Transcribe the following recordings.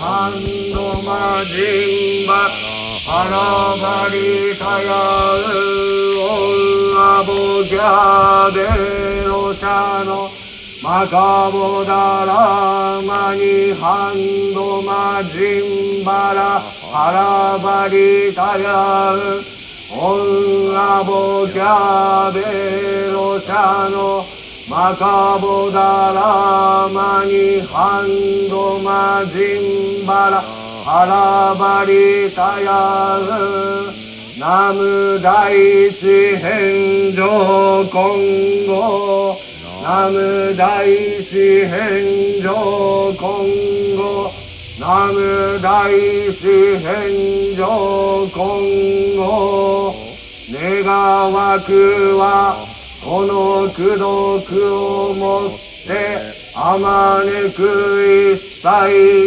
ハンドマジンバラバリタヤウオンラボギャベロシャノマカボダラマニハンドマジンバラアラバリタヤウオンラボギャベロシャノマカボダラマニハンドマジンバラアラバリタヤウナム大地返上今後。ナム大地返上今後。ナム大地返上今後。願わくはこの功徳をもってあまねく一切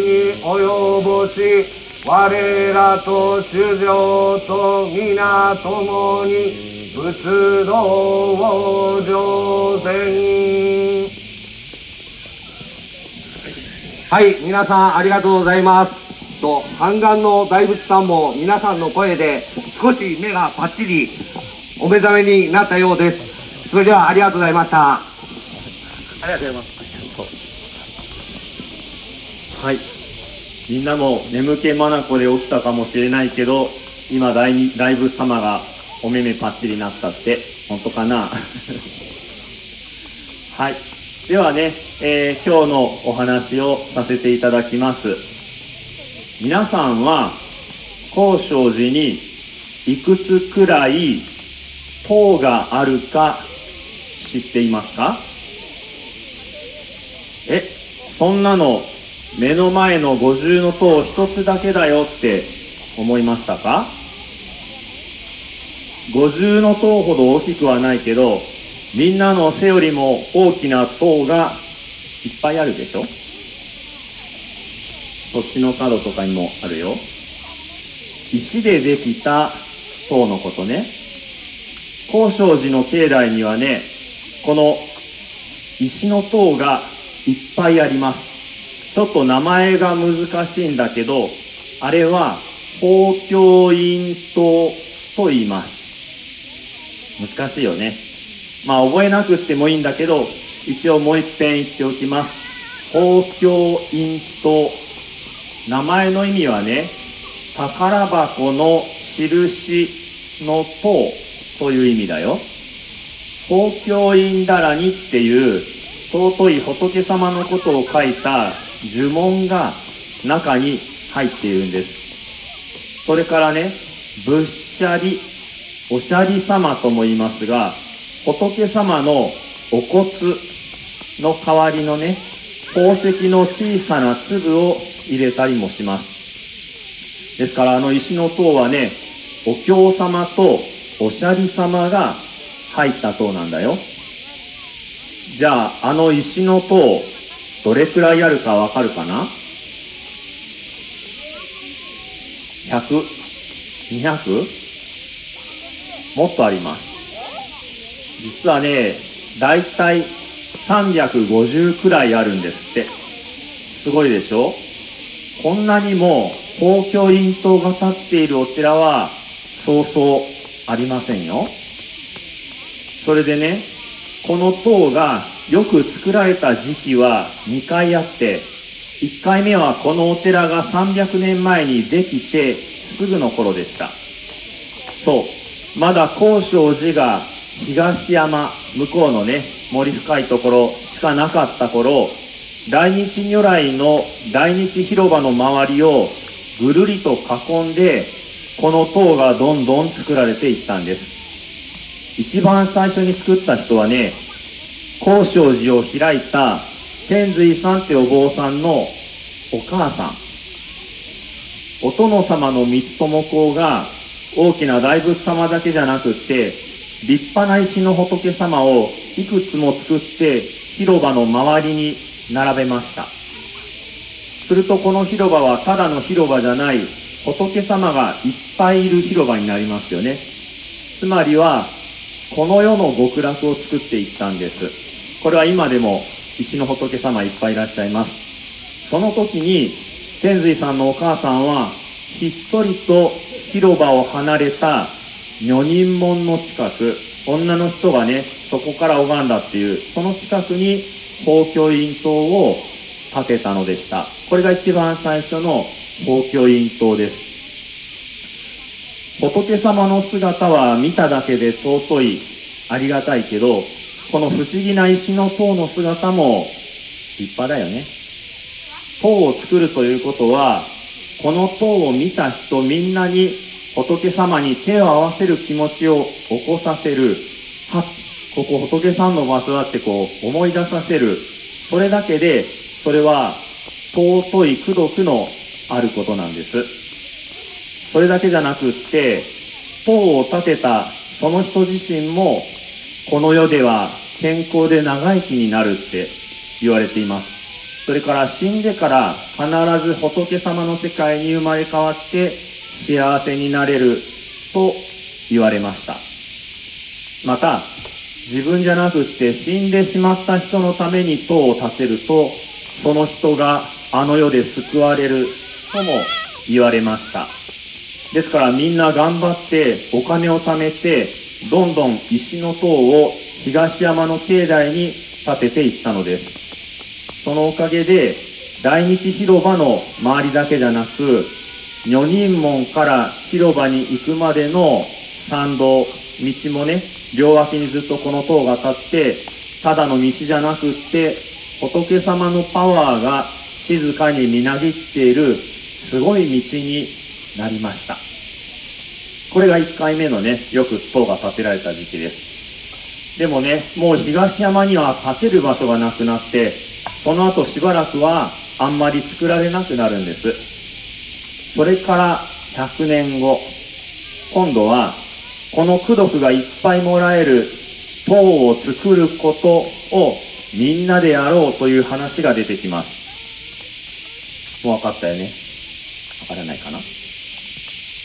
に及ぼし我らと主情と皆共に仏道を上善はい皆さんありがとうございます。と半眼の大仏さんも皆さんの声で少し目がパッチリお目覚めになったようです。それではありがとうございました。ありがとうございます。はい。みんなも眠気まなこで起きたかもしれないけど今大に大仏様がお目目パッチリなったって本当かな？はい。ではね、えー、今日のお話をさせていただきます。皆さんは高尚寺にいくつくらい塔があるか知っていますか？えそんなの目の前の五重の塔一つだけだよって思いましたか？五重の塔ほど大きくはないけどみんなの背よりも大きな塔がいっぱいあるでしょ？そっちの角とかにもあるよ。石でできた塔のことね。高尚寺の境内にはねこの石の塔がいっぱいあります。ちょっと名前が難しいんだけどあれは法教院塔と言います。難しいよね。まあ覚えなくってもいいんだけど一応もう一遍言っておきます。法教院塔。名前の意味はね宝箱の印の塔という意味だよ。東京院だらにっていう尊い仏様のことを書いた呪文が中に入っているんです。それからね仏舎利おしゃり様とも言いますが仏様のお骨の代わりのね宝石の小さな粒を入れたりもします。ですからあの石の塔はねお経様とおしゃり様が入った塔なんだよ。じゃああの石の塔どれくらいあるかわかるかな？100?200? もっとあります。実はねだいたい350くらいあるんですって。すごいでしょ？こんなにも公共院塔が建っているお寺はそうそうありませんよ。それでねこの塔がよく作られた時期は2回あって1回目はこのお寺が300年前にできてすぐの頃でした。そう。まだ高尚寺が東山向こうのね森深いところしかなかった頃大日如来の大日広場の周りをぐるりと囲んでこの塔がどんどん作られていったんです。一番最初に作った人はね高尚寺を開いた天髄さんってお坊さんのお母さん。お殿様の三つ友公が大きな大仏様だけじゃなくって立派な石の仏様をいくつも作って広場の周りに並べました。するとこの広場はただの広場じゃない仏様がいっぱいいる広場になりますよね。つまりはこの世の極楽を作っていったんです。これは今でも石の仏様いっぱいいらっしゃいます。その時に天髄さんのお母さんはひっそりと広場を離れた女人門の近く女の人がねそこから拝んだっていうその近くに法教院塔を建てたのでした。これが一番最初の法教院塔です。仏様の姿は見ただけで尊いありがたいけどこの不思議な石の塔の姿も立派だよね。塔を作るということはこの塔を見た人みんなに仏様に手を合わせる気持ちを起こさせるはここ仏さんの場所だってこう思い出させる。それだけでそれは尊い功徳のあることなんです。それだけじゃなくって塔を建てたその人自身もこの世では健康で長生きになるって言われています。それから死んでから必ず仏様の世界に生まれ変わって幸せになれると言われました。また自分じゃなくって死んでしまった人のために塔を建てるとその人があの世で救われるとも言われました。ですからみんな頑張ってお金を貯めてどんどん石の塔を東山の境内に建てていったのです。そのおかげで大日広場の周りだけじゃなく女人門から広場に行くまでの参道道もね両脇にずっとこの塔が立ってただの道じゃなくって仏様のパワーが静かにみなぎっているすごい道になりました。これが1回目のねよく塔が建てられた時期です。でもねもう東山には建てる場所がなくなってその後しばらくはあんまり作られなくなるんです。それから100年後今度はこの功徳がいっぱいもらえる塔を作ることをみんなでやろうという話が出てきます。もう分かったよね。分からないかな。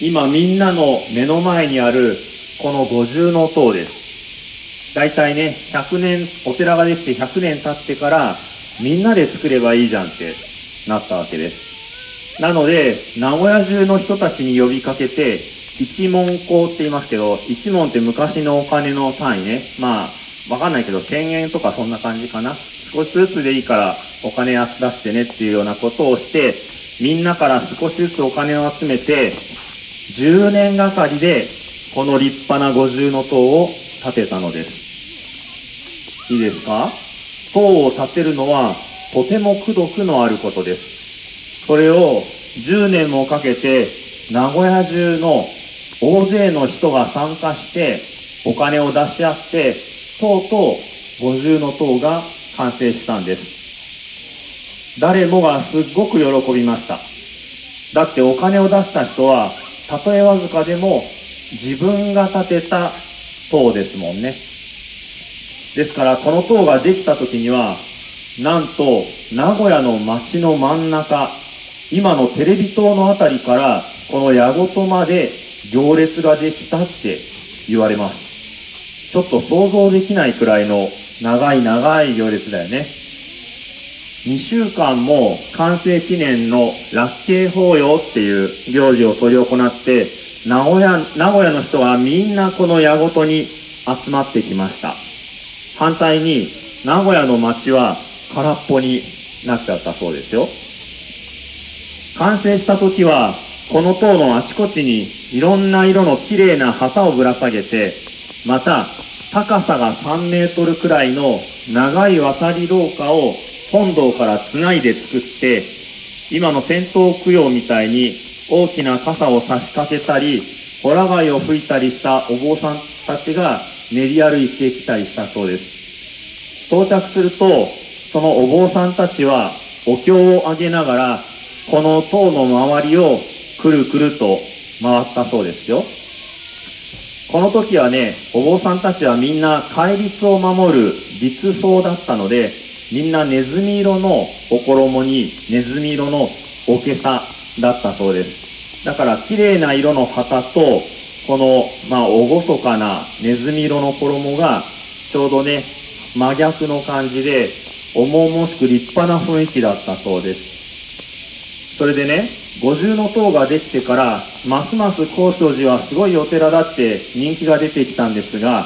今みんなの目の前にあるこの五重の塔です。大体ね100年お寺ができて100年経ってからみんなで作ればいいじゃんってなったわけです。なので名古屋中の人たちに呼びかけて一文庫って言いますけど一文って昔のお金の単位ね。まあわかんないけど1000円とかそんな感じかな。少しずつでいいからお金出してねっていうようなことをしてみんなから少しずつお金を集めて10年がかりでこの立派な五重の塔を建てたのです。いいですか？塔を建てるのはとても功徳のあることです。それを10年もかけて名古屋中の大勢の人が参加してお金を出し合ってとうとう五重の塔が完成したんです。誰もがすっごく喜びました。だってお金を出した人はたとえわずかでも自分が建てた塔ですもんね。ですからこの塔ができた時にはなんと名古屋の街の真ん中今のテレビ塔の辺りからこの矢事まで行列ができたって言われます。ちょっと想像できないくらいの長い長い行列だよね。2週間も完成記念のラッケー法要っていう行事を執り行って名古屋名古屋の人はみんなこの矢事に集まってきました。反対に名古屋の街は空っぽになっちゃったそうですよ。完成した時はこの塔のあちこちにいろんな色の綺麗な旗をぶら下げてまた高さが3メートルくらいの長い渡り廊下を本堂からつないで作って今の戦闘供養みたいに大きな傘を差し掛けたりホラ貝を吹いたりしたお坊さんたちが練り歩いてきたりしたそうです。到着するとそのお坊さんたちはお経をあげながらこの塔の周りをくるくると回ったそうですよ。この時はねお坊さんたちはみんな戒律を守る律僧だったのでみんなネズミ色のお衣にネズミ色のおけさだったそうです。だから綺麗な色の旗とこの、まあ、厳かなネズミ色の衣がちょうどね真逆の感じで重々しく立派な雰囲気だったそうです。それでね五重塔ができてからますます高尚寺はすごいお寺だって人気が出てきたんですが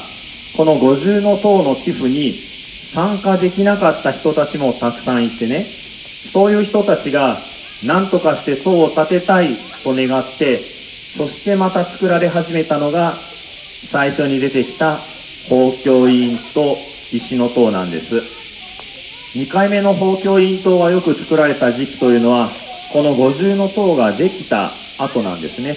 この五重塔の寄付に参加できなかった人たちもたくさんいてね。そういう人たちが何とかして塔を建てたいと願ってそしてまた作られ始めたのが最初に出てきた法教委員と石の塔なんです。2回目の法教委員塔がよく作られた時期というのはこの五重の塔ができた後なんですね。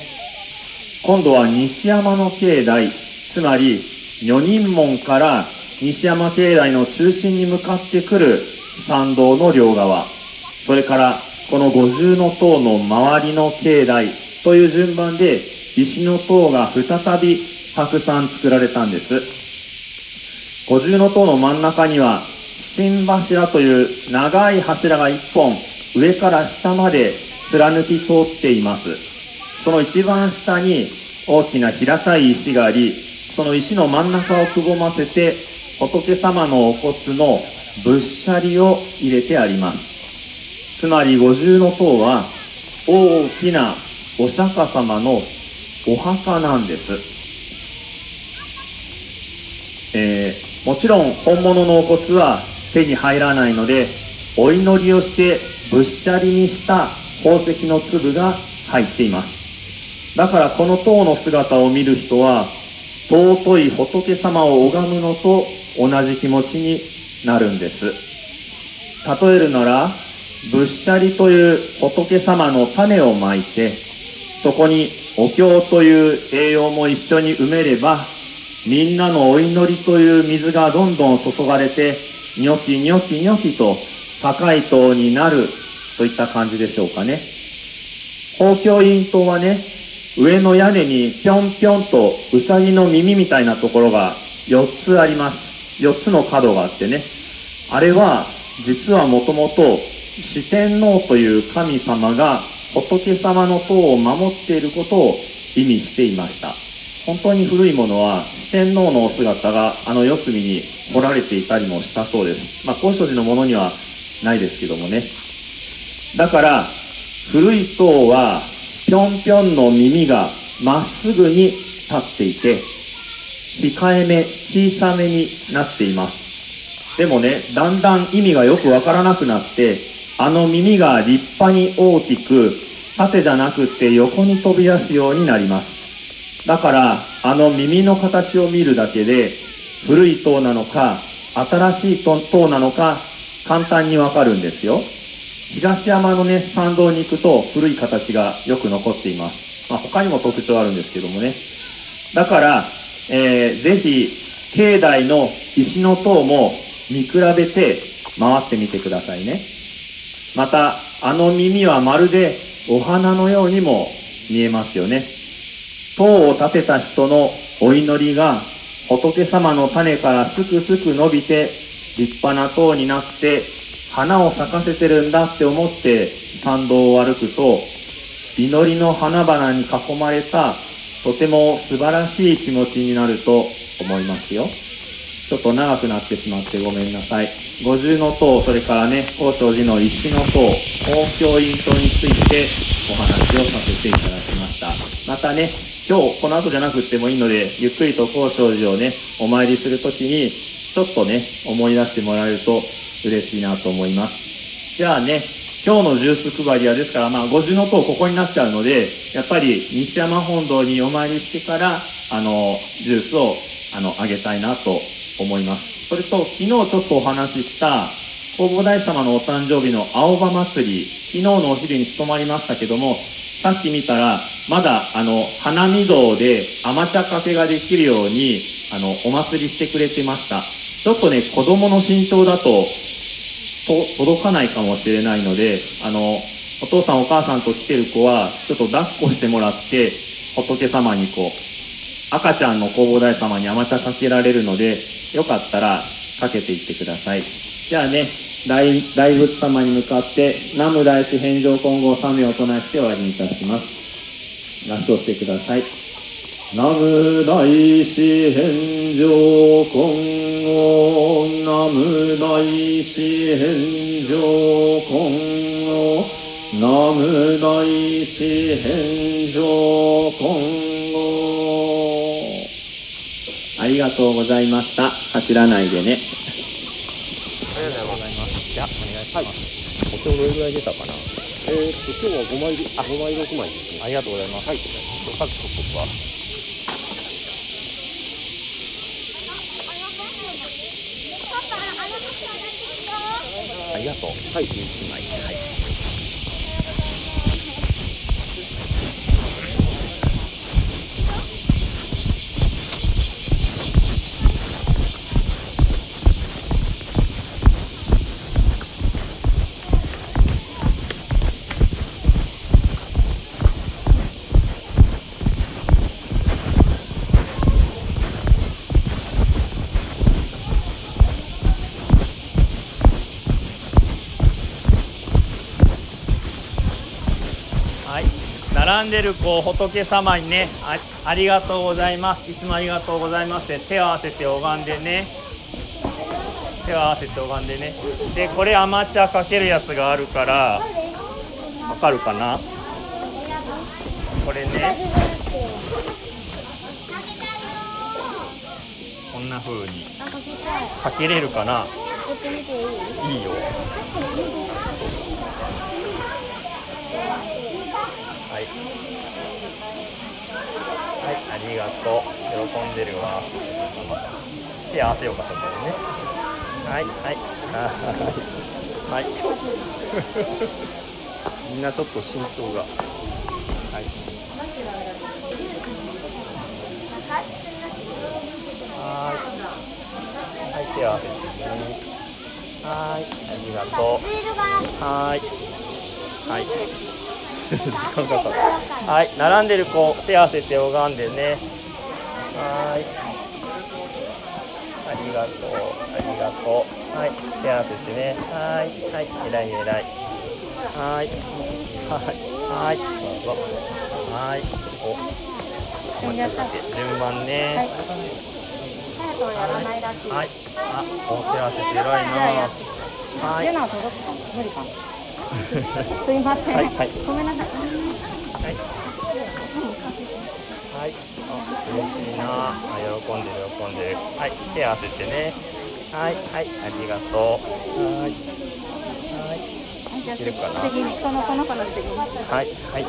今度は西山の境内つまり女人門から西山境内の中心に向かってくる参道の両側。それからこの五重塔の周りの境内という順番で石の塔が再びたくさん作られたんです。五重塔の真ん中には新柱という長い柱が一本上から下まで貫き通っています。その一番下に大きな平たい石がありその石の真ん中をくぼませて仏様のお骨の仏舎利を入れてあります。つまり五重塔は大きなお釈迦様のお墓なんです、えー、もちろん本物のお骨は手に入らないのでお祈りをしてぶっしゃりにした宝石の粒が入っています。だからこの塔の姿を見る人は尊い仏様を拝むのと同じ気持ちになるんです例えるならぶっしゃりという仏様の種をまいてそこにお経という栄養も一緒に埋めればみんなのお祈りという水がどんどん注がれてニョキニョキニョキと高い塔になるといった感じでしょうかね。公共院塔はね、上の屋根にぴょんぴょんとうさぎの耳みたいなところが4つあります。4つの角があってね。あれは実はもともと四天王という神様が仏様の塔を守っていることを意味していました。本当に古いものは四天王のお姿があの四隅に彫られていたりもしたそうです。まあ、高所寺のものにはないですけどもね。だから、古い塔は、ぴょんぴょんの耳がまっすぐに立っていて、控えめ、小さめになっています。でもね、だんだん意味がよくわからなくなって、あの耳が立派に大きく、縦じゃなくって横に飛び出すようになります。だから、あの耳の形を見るだけで、古い塔なのか、新しい塔なのか、簡単にわかるんですよ。東山のね、参道に行くと古い形がよく残っています。まあ、他にも特徴あるんですけどもね。だから、えー、ぜひ、境内の石の塔も見比べて回ってみてくださいね。また、あの耳はまるでお花のようにも見えますよね。塔を建てた人のお祈りが仏様の種からすくすく伸びて立派な塔になって花を咲かせてるんだって思って参道を歩くと祈りの花々に囲まれたとても素晴らしい気持ちになると思いますよ。ちょっと長くなってしまってごめんなさい。五重の塔それからね高尚寺の石の塔公共院塔についてお話をさせていただきました。またね今日この後じゃなくってもいいのでゆっくりと高尚寺をねお参りするときにちょっとね思い出してもらえると嬉しいなと思います。じゃあね、今日のジュース配りはですから、まあ、五重の塔ここになっちゃうので、やっぱり西山本堂にお参りしてから、あの、ジュースを、あの、あげたいなと思います。それと、昨日ちょっとお話しした、弘法大師様のお誕生日の青葉祭り、昨日のお昼に務まりましたけども、さっき見たら、まだ、あの、花見堂で甘茶かけができるように、あの、お祭りしてくれてました。ちょっとね、子供の身長だ、とと届かないかもしれないので、あの、お父さんお母さんと来てる子は、ちょっと抱っこしてもらって、仏様にこう、赤ちゃんの弘法大様に甘茶かけられるので、よかったらかけていってください。じゃあね、大大仏様に向かって、南無大師返上金剛三名を唱えして終わりにいたします。合唱してください。南無大師返上金剛南無大師返上金剛南無大師返上今後ありがとうございました走らないでねありがとうございます。じゃあ、お願いします。お経どれぐらい出たかなえー、っと今日は5枚あ5枚6枚ですねありがとうございます。はい。各国は。ありがとう。はい。一枚。はい。んでるこう仏様にねあありがとうございます。いつもありがとうございます。って手を合わせて拝んでね。手を合わせて拝んでね。でこれアマチュアかけるやつがあるからわかるかな？これね。こんな風にかけれるかな？いいよ。はい。はい、ありがとう。喜んでるわ。手合わせようか、そこでね。はい、はい。はい。はい。みんなちょっと身長が。はい。はーい。はい、手合わせてね。はーい、ありがとう。はーい。はい。時間かかる。はい、並んでる子、手合わせて拝んでね。はーい。ありがとう、ありがとう。はい、手合わせてね。はーい、はい、えらいえらい。はーい。はい、はい、どうぞ。はーい。お。お待ちください順番ね。はい。あ、お手合わせて偉いな。はい。すいません、はいはい。ごめんなさい。はい。はい。あ、嬉しい。な。あ、喜んでる、喜んでる。はい、手合わせてね。はい、はい、ありがとう。はい。はい。じゃあい。けるかな次にこのこの子の次にはい、はい。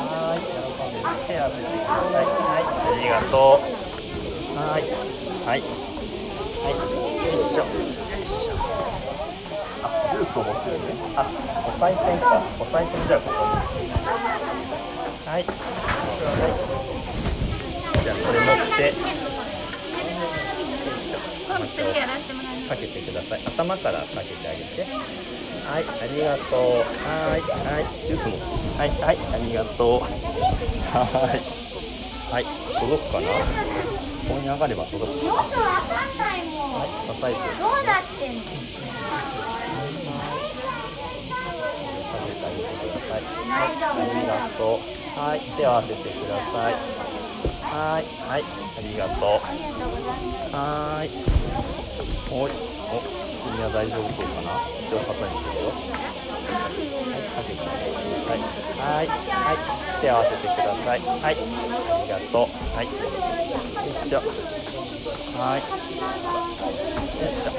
はい、喜んでる。手合わせてください。はい、ありがとう。はい。はい。はい。よいしょ。よいしょ。あ、ループを持ってるね。あ、お賽銭か。お賽銭じゃあここに。はい。はい。じゃあこれ持って。よいしょ。かけてください。頭からかけてあげて。はい、ありがとう。はい、はい、ジュースも。はい、はい、ありがとう。はい。はい、届くかな？ここに上がれば届く。よくわかんない。もん。はい、叩い。て。どうなってんの？かけてあげてください。大丈夫ありがとう。はい、手を合わせてください。はい、はい、ありがとう。はい。おい、お、君は大丈夫そうかな。一応支えてるよ。はい、かけてあげてください。はい、はい、手を合わせてください。はい、ありがとう。はい、よいしょ。はい、よいしょ。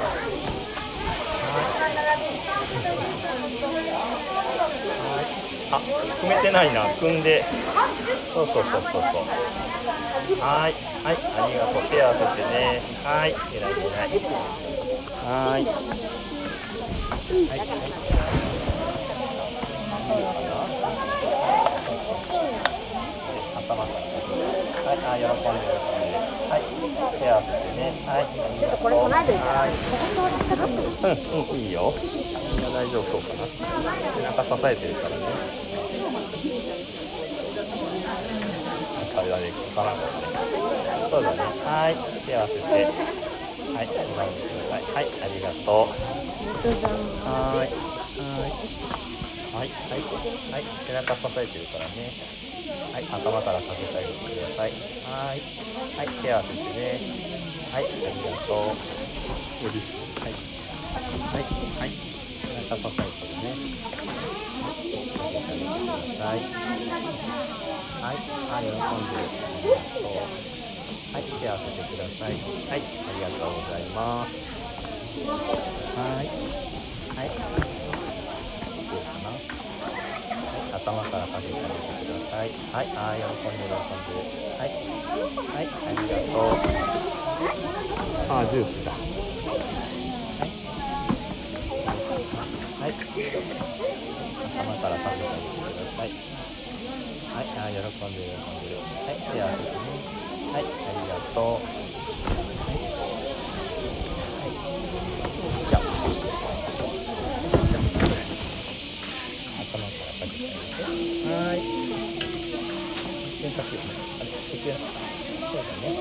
はい。あ、組めてないな。組んで。そうそうそうそうそう。はい、はい、ありがとう。手合わせてね。はい、えらいえらい。はい。はい、はい。頭から。はい、あ、喜んでる喜んで。はい、手合わせてね。はい、ありがと。これない。ではい。うん、うん、い。い。よ。みんな大丈夫そうかな。背中支えてるからね。あれだね、わからんかったね。そうだね。はい、手合わせて。はい、い。はい、ありがとう。はーい。はーい。はい、はい、はい、背中支えてるからね。はい、頭からかけてあげてください。はーい。はい、手合わせてね。はい、ありがとう。はい。はい。はい。背中支えてるね。はい。はい。はい。喜んでるそうはい手合わせてください。はい。ありがとうございます。はい。はい。どうかな？はい頭からかけてあげてください。はいあー喜んでる喜んでるはい。はいありがとう。あージュースだ。はい。頭からかけてあげてください。はいあー喜んでる喜んでる。はい手合わせてねはい。ありがとう。はい。はい。よい。しょよい。しょ頭からかけてあげてはーい。変化球あれそっちそうだね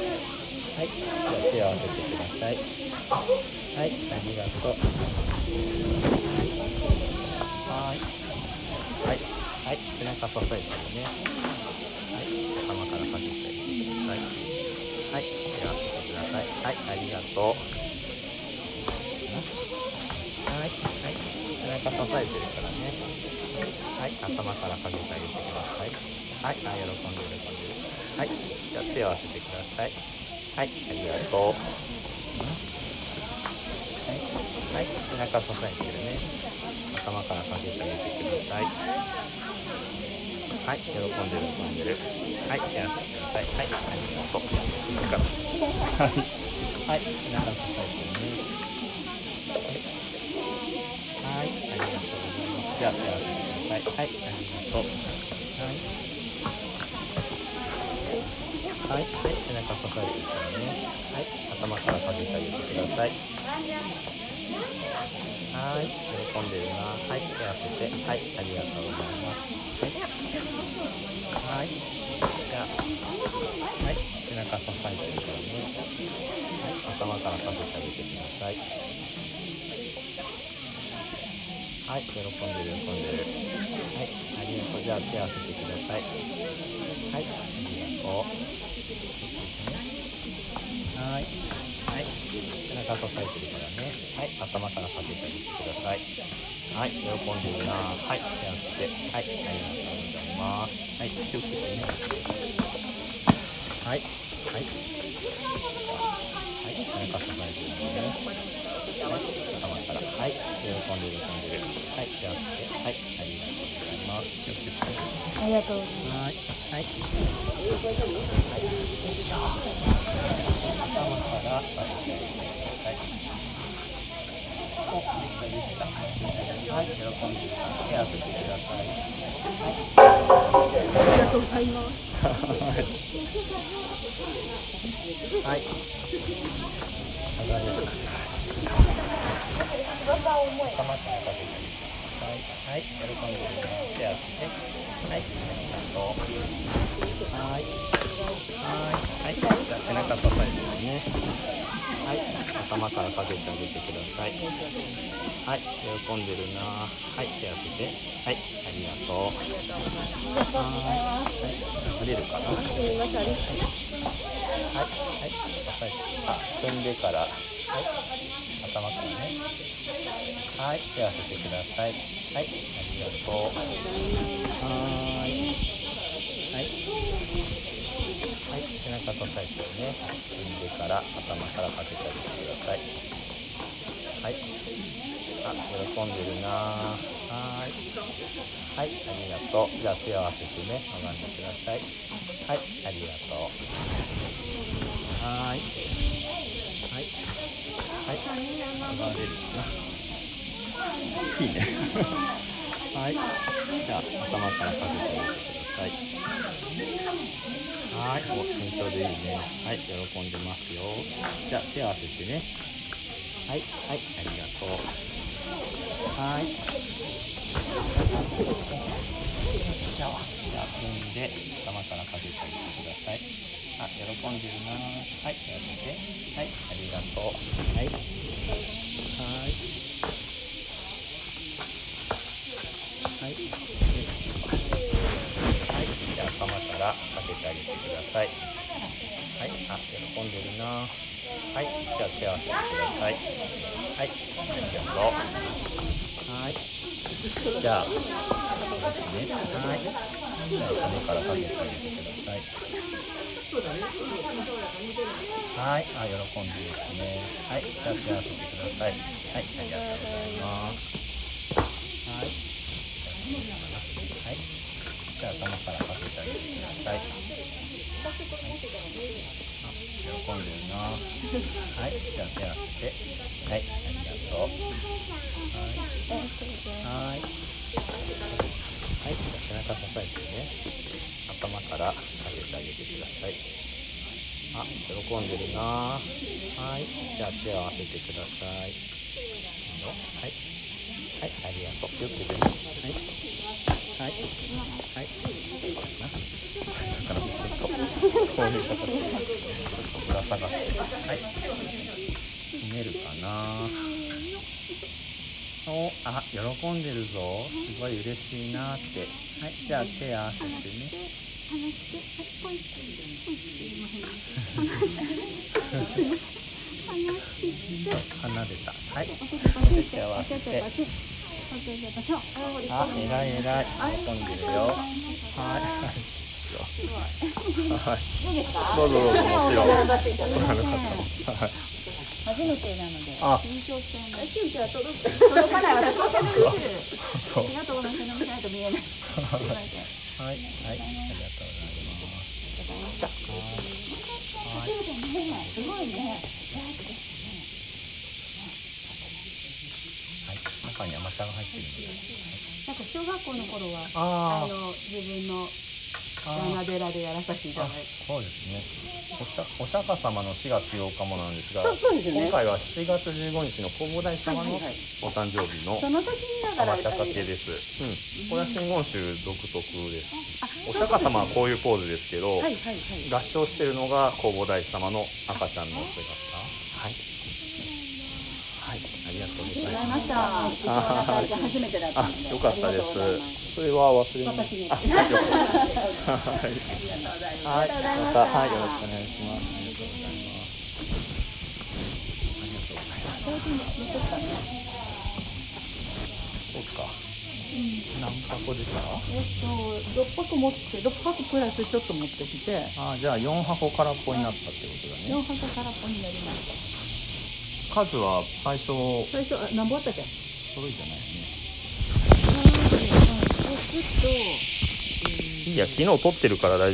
はい。じゃあ手を合わせてください。はい。ありがとうはい。はい。はい。背中支えてるねはいありがとう。はいはい。背中支えてるからねはい頭からかけてあげてください。はいあ喜んでる喜んで。るはいじゃあ手を合わせてください。はいありがとう。はい、はい、背中支えてるね。頭からかけてあげてください。はい喜んでる喜んで。るはい手を合わせてください。はいありがとう。そっちかはい。はい。背中支えてねはい、ありがとうござい。ます。じゃあ、手を合わせてください。はい、ありがとう。はい。はい、はい、背中支えてからね。はい、頭からかけてあげてください。はい、喜んでるな。はい、手を合わせて。はい、ありがとうござい。ます。はい。はい、じゃあ、はい、背中支えてるからね。はい、頭からかけてあげてください。はい、喜んでる、喜んでる。はい、ありがとう。じゃあ、手を合わせてください。はい、ありがとう。はい、はい、背中支えてるからね。はい、頭からかけてあげてください。はい、喜んでるな。はい、手を合わせて。はい、ありがとうござい。ます。はい、気をつけてね。はい、はい。はい、背中支えてるからね。はい、頭から、はい、喜んでる、喜んでる。はい、じゃあ、はい、ありがとうござい。ます。気をつけて。ありがとうござい。ます。はい、はい。はい、よい。しょ。頭からかけてあげてください。お、できた、できた。はい、喜んで。手合わせてください。ありがとうござい。ます。はい。はい、喜んで。手合わせて。はい、ありがとう。はい。はい。はい。じゃあ背中支えてね。はい。頭からかけてあげてください。はい。喜んでるな。はい。手合わせて。はい。ありがとう。はい。はい。出るかな。はい。はい。支えて。あ、踏んでから。はい。頭からね。はい。手合わせてください。はい。ありがとう。はーい。はい。はい。背中支えてね。踏んでから頭からかけてあげてください。はい。あ、喜んでるなはい。はい。ありがとう。じゃあ手を合わせてね。学んでください。はい。ありがとう。はい。はい。はい。上がれるな。いいね。はい。じゃあ、頭からかけてあげてください。はい。お、慎重でいいね。はい。喜んでますよ。じゃあ、手を合わせてね。はい。はい。ありがとう。はい。よいしょ。じゃあ、踏んで、頭からかけてあげてください。あ、喜んでるなはい。やって。はい。ありがとう。はい。はい。はい。らかけてあげてください。はいあ喜んでるなはいじゃあ手を合わせてくださいはいありがとうはいじゃあそうですねはいじゃあ頭からかけてあげてくださいはい、あ、喜んでですね。はい、じゃあ手を合わせてください。はい、ありがとうございます。はい。はい。じゃあ頭からかけてあげてください。はい、あ、喜んでるな。はい、じゃあ手を合わせて。はい、ありがとう。はい。はい。はい、背中支えてね。頭からかけてあげてください。あ、喜んでるな。はい、じゃあ手を合わせてください。い。い。よはい。はい、ありがとう。気をつけてね。はい。はい。はい。と、こういう形で、ちょっとぶら下がって。はい。ひねるかな。お、あ、喜ん。で。るぞ。すごい。嬉しい。なって。はい、じゃあ手合わせて。ね。鼻出た。はい。手合わせて。あ、えらい。えらい。喜んでるよ。はい。はい。どうぞどうぞ。初めてなのであ緊張してます緊張は届く届かないところの背伸びしないと見えないはい、はい、ありがとうございます。すごいねはい、中に甘茶が入ってるんで。なんか小学校の頃はああの自分のあ山寺でやらさせていただいてそうですね。お釈迦様の4月8日もなんですが、そうですね今回は7月15日の弘法大師様のお誕生日のです。うん、これは真言宗独特です。お釈迦様はこういうポーズですけど、はいはいはい合唱してるのが弘法大師様の赤ちゃんの姿。はい。はい、ありがとうございました。はい初めてだったあんで。、よかったです。それは忘れない。私にあ、はい。はい。はい、また、はい、よろしくお願いします。ありがとうございます。ありがとうございます。そうか。何箱でしたえっと六泊持って六泊プラスちょっと持ってきてあ、じゃあ4箱空っぽになったってことだね。四泊空っぽになりました。数は最初、最初あ何本あったっけ？揃いじゃないね。と。いや、昨日撮ってるから大丈夫。